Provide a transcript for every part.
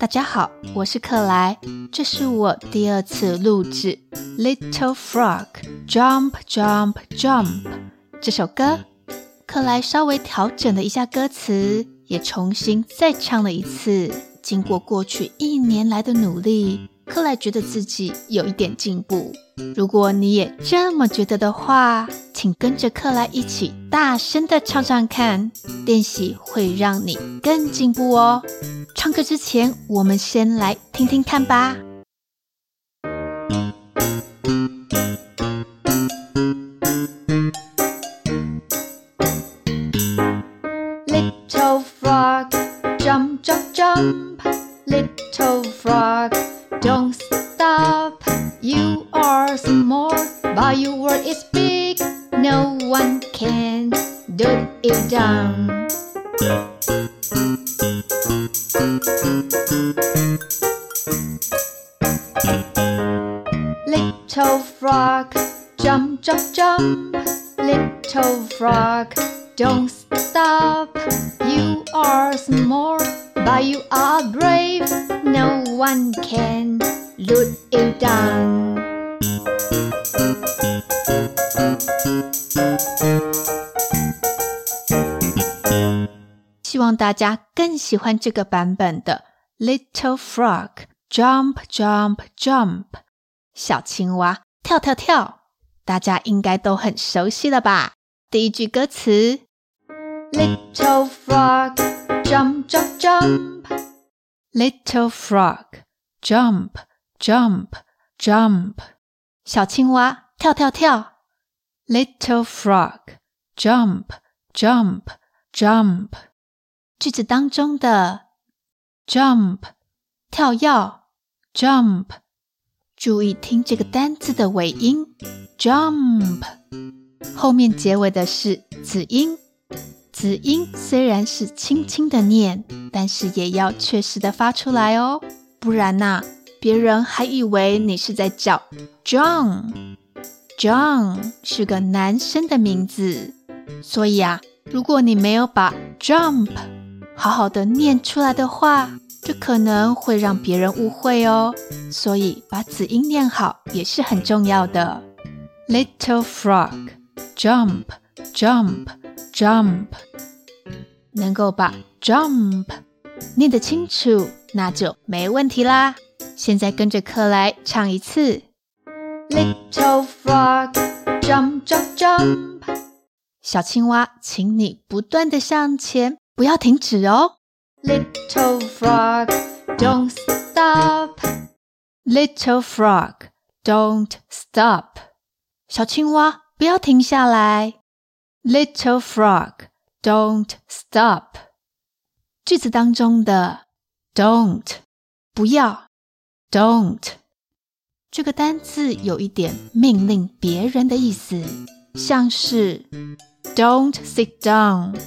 大家好，我是克莱，这是我第二次录制《Little Frog Jump Jump Jump》这首歌。克莱稍微调整了一下歌词，也重新再唱了一次。经过过去一年来的努力，克莱觉得自己有一点进步。如果你也这么觉得的话，请跟着克莱一起大声的唱唱看，练习会让你更进步哦。唱歌之前，我们先来听听看吧。You are small, but your world is big. No one can do it down. Little frog, jump, jump, jump. Little frog, don't stop. You are small, but you are brave. No one can let it down. 望大家更喜欢这个版本的《Little Frog Jump Jump Jump》小青蛙跳跳跳，大家应该都很熟悉了吧？第一句歌词：Little Frog Jump Jump Jump，Little Frog Jump Jump Jump，小青蛙跳跳跳，Little Frog Jump Jump Jump。 句子当中的 jump 跳跃 jump，注意听这个单字的尾音 jump，后面结尾的是子音。子音虽然是轻轻的念，但是也要确实的发出来哦，不然呐、啊，别人还以为你是在叫 John。John 是个男生的名字，所以啊，如果你没有把 jump 好好的念出来的话，这可能会让别人误会哦。所以把子音念好也是很重要的。Little frog, jump, jump, jump。能够把 jump 念得清楚，那就没问题啦。现在跟着克莱唱一次。Little frog, jump, jump, jump。小青蛙，请你不断地向前。不要停止哦！Little frog, don't stop. Little frog, don't stop. 小青蛙，不要停下来。Little frog, don't stop. 句子当中的 don't 不要 don't 这个单字有一点命令别人的意思，像是 don't sit down。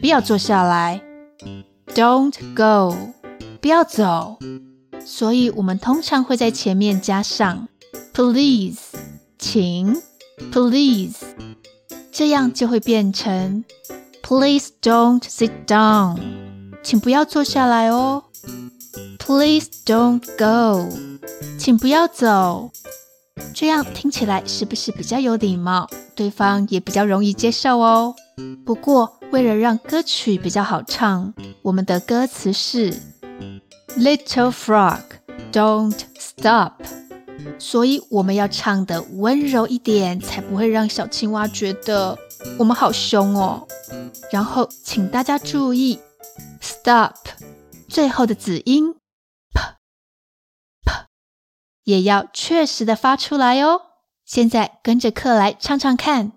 不要坐下来，Don't go，不要走。所以我们通常会在前面加上 Please，请，Please，这样就会变成 Please don't sit down，请不要坐下来哦。Please don't go，请不要走。这样听起来是不是比较有礼貌？对方也比较容易接受哦。不过，为了让歌曲比较好唱，我们的歌词是 Little frog, don't stop，所以我们要唱的温柔一点，才不会让小青蛙觉得我们好凶哦。然后，请大家注意，stop 最后的子音 p p 也要确实的发出来哦。现在跟着课来唱唱看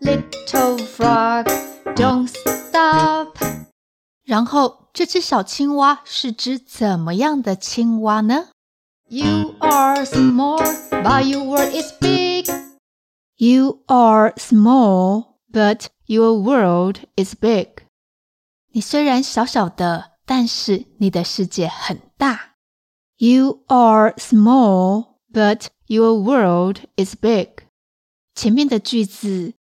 ，Little frog。Don't stop。然后，这只小青蛙是只怎么样的青蛙呢？You are small, but your world is big. You are small, but your world is big. 你虽然小小的，但是你的世界很大。You are small, but your world is big. 前面的句子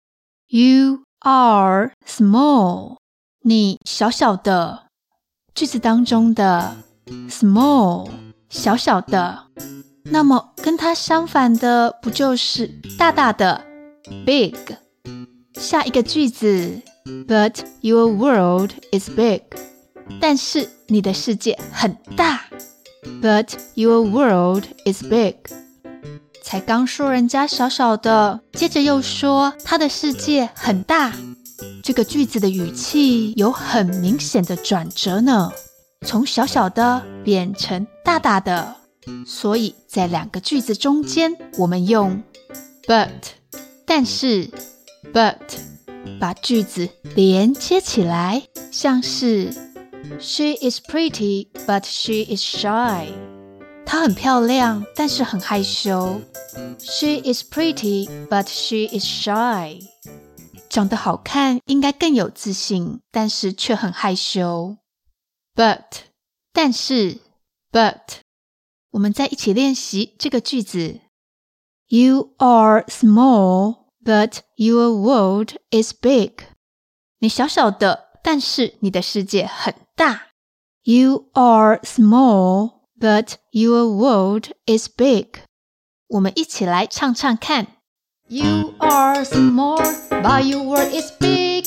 ，You are small，你小小的。句子当中的 small，小小的。那么跟它相反的不就是大大的 big？下一个句子，But your world is big。但是你的世界很大。But your world is big。 才刚说人家小小的，接着又说他的世界很大。这个句子的语气有很明显的转折呢，从小小的变成大大的。所以在两个句子中间，我们用 but，但是 but 把句子连接起来，像是 She is pretty, but she is shy。她很漂亮，但是很害羞。She is pretty, but she is shy。长得好看，应该更有自信，但是却很害羞。But，但是，but。我们再一起练习这个句子：You are small, but your world is big。你小小的，但是你的世界很大。You are small, but your world is big。我们一起来唱唱看：You are small, but your world is big。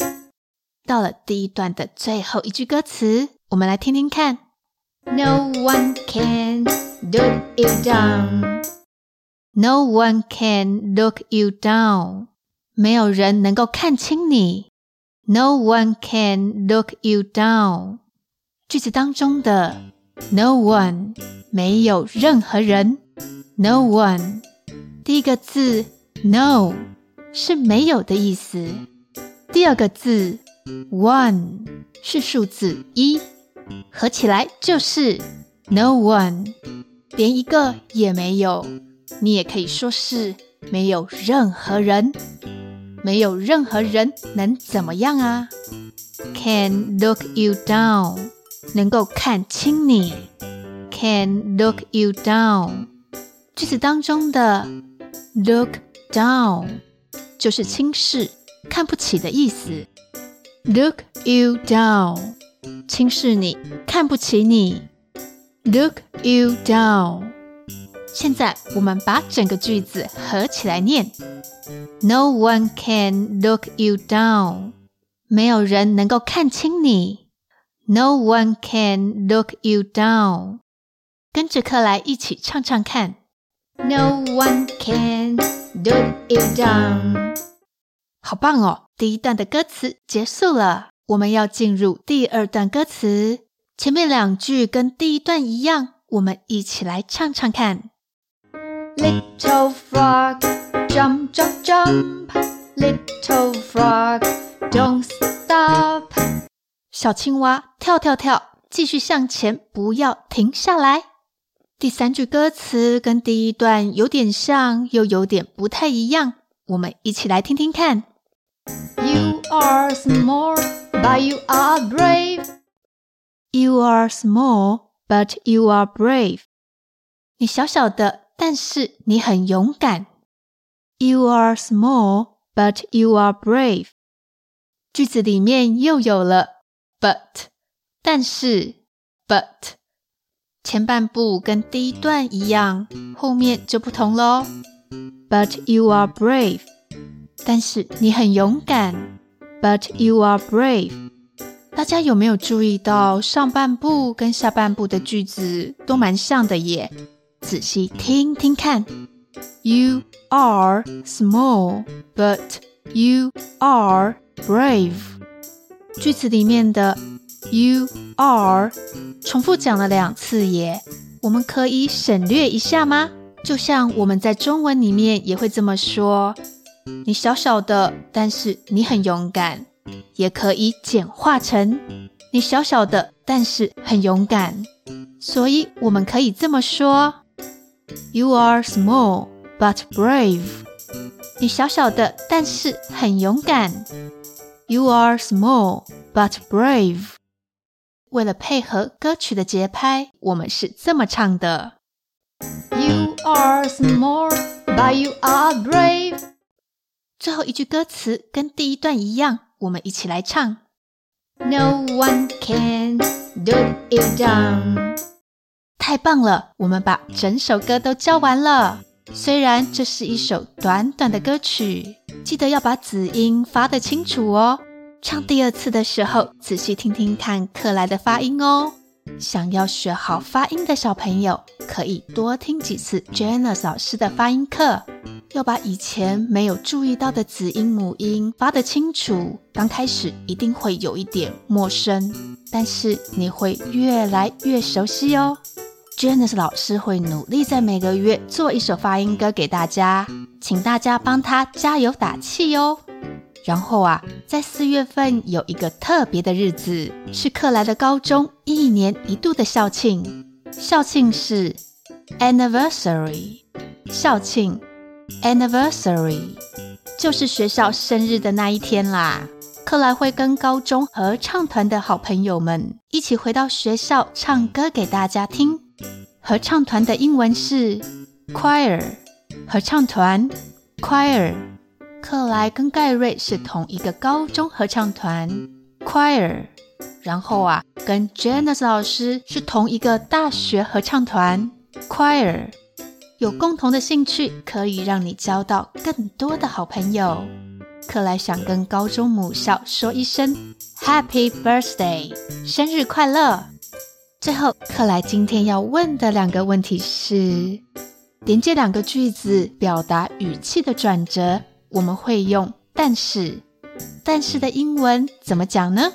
到了第一段的最后一句歌词，我们来听听看：No one can。Look you down. No one can look you down. 没有人能够看轻你。No one can look you down. 句子当中的 no one 没有任何人。No one 第一个字 no 是没有的意思。第二个字 one 是数字一，合起来就是 no one。连一个也没有，你也可以说是没有任何人，没有任何人能怎么样啊？Can look you down，能够看轻你。Can look you down，句子当中的 look down 就是轻视、看不起的意思。Look you down，轻视你，看不起你。Look you down。现在我们把整个句子合起来念：No one can look you down。没有人能够看轻你。 No one can look you down。跟着克莱一起唱唱看：No one can look you down。好棒哦！第一段的歌词结束了，我们要进入第二段歌词。前面两句跟第一段一样，我们一起来唱唱看。Little frog, jump, jump, jump. Little frog, don't stop. 小青蛙跳跳跳，继续向前，不要停下来。第三句歌词跟第一段有点像，又有点不太一样，我们一起来听听看。You are small, but you are brave. You are small, but you are brave. 你小小的，但是你很勇敢。You are small, but you are brave. 句子里面又有了 but，但是 but 前半部跟第一段一样，后面就不同喽。But you are brave. 但是你很勇敢。But you are brave. 大家有没有注意到上半部跟下半部的句子都蛮像的耶？仔细听听看，You are small, but you are brave。句子里面的 You are 重复讲了两次耶，我们可以省略一下吗？就像我们在中文里面也会这么说：你小小的，但是你很勇敢。也可以简化成你小小的，但是很勇敢。所以我们可以这么说：You are small but brave。你小小的，但是很勇敢。You are small but brave。为了配合歌曲的节拍，我们是这么唱的：You are small but you are brave。最后一句歌词跟第一段一样。我们一起来唱。No one can do it down. 太棒了！我们把整首歌都教完了。虽然这是一首短短的歌曲，记得要把子音发得清楚哦。唱第二次的时候，仔细听听看克莱的发音哦。想要学好发音的小朋友，可以多听几次 Janice 老师的发音课，要把以前没有注意到的子音母音发得清楚。刚开始一定会有一点陌生，但是你会越来越熟悉哦。Janice 老师会努力在每个月做一首发音歌给大家，请大家帮他加油打气哦。然后啊，在四月份有一个特别的日子，是克莱的高中一年一度的校庆。校庆是 anniversary，校庆 anniversary 就是学校生日的那一天啦。克莱会跟高中合唱团的好朋友们一起回到学校唱歌给大家听。合唱团的英文是 choir，合唱团 choir。克莱跟盖瑞是同一个高中合唱团 choir，然后啊，跟 Janice 老师是同一个大学合唱团 choir。有共同的兴趣，可以让你交到更多的好朋友。克莱想跟高中母校说一声 Happy Birthday，生日快乐！最后，克莱今天要问的两个问题是：连接两个句子表达语气的转折，我们会用“但是”，但是的英文怎么讲呢？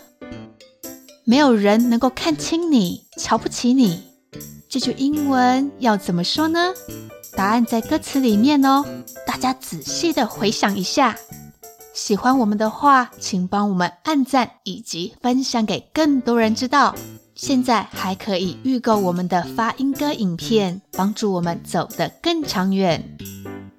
没有人能够看清你、瞧不起你，这句英文要怎么说呢？答案在歌词里面哦，大家仔细的回想一下。喜欢我们的话，请帮我们按赞以及分享给更多人知道。现在还可以预购我们的发音歌影片，帮助我们走得更长远。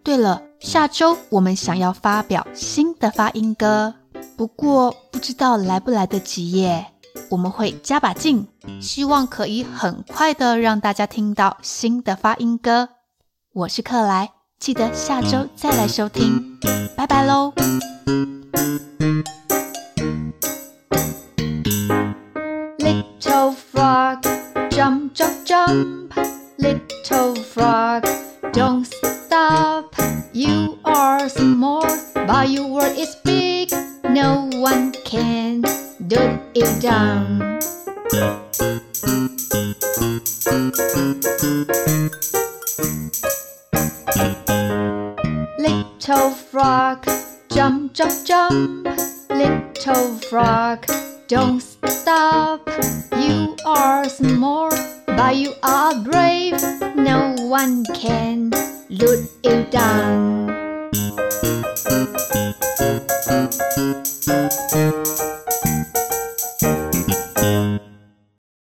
对了，下周我们想要发表新的发音歌，不过不知道来不来得及耶。我们会加把劲，希望可以很快的让大家听到新的发音歌。我是克莱，记得下周再来收听，拜拜喽。Little frog, jump, jump, jump. Little frog, don't stop. You are small, but you are brave. No one can look you down.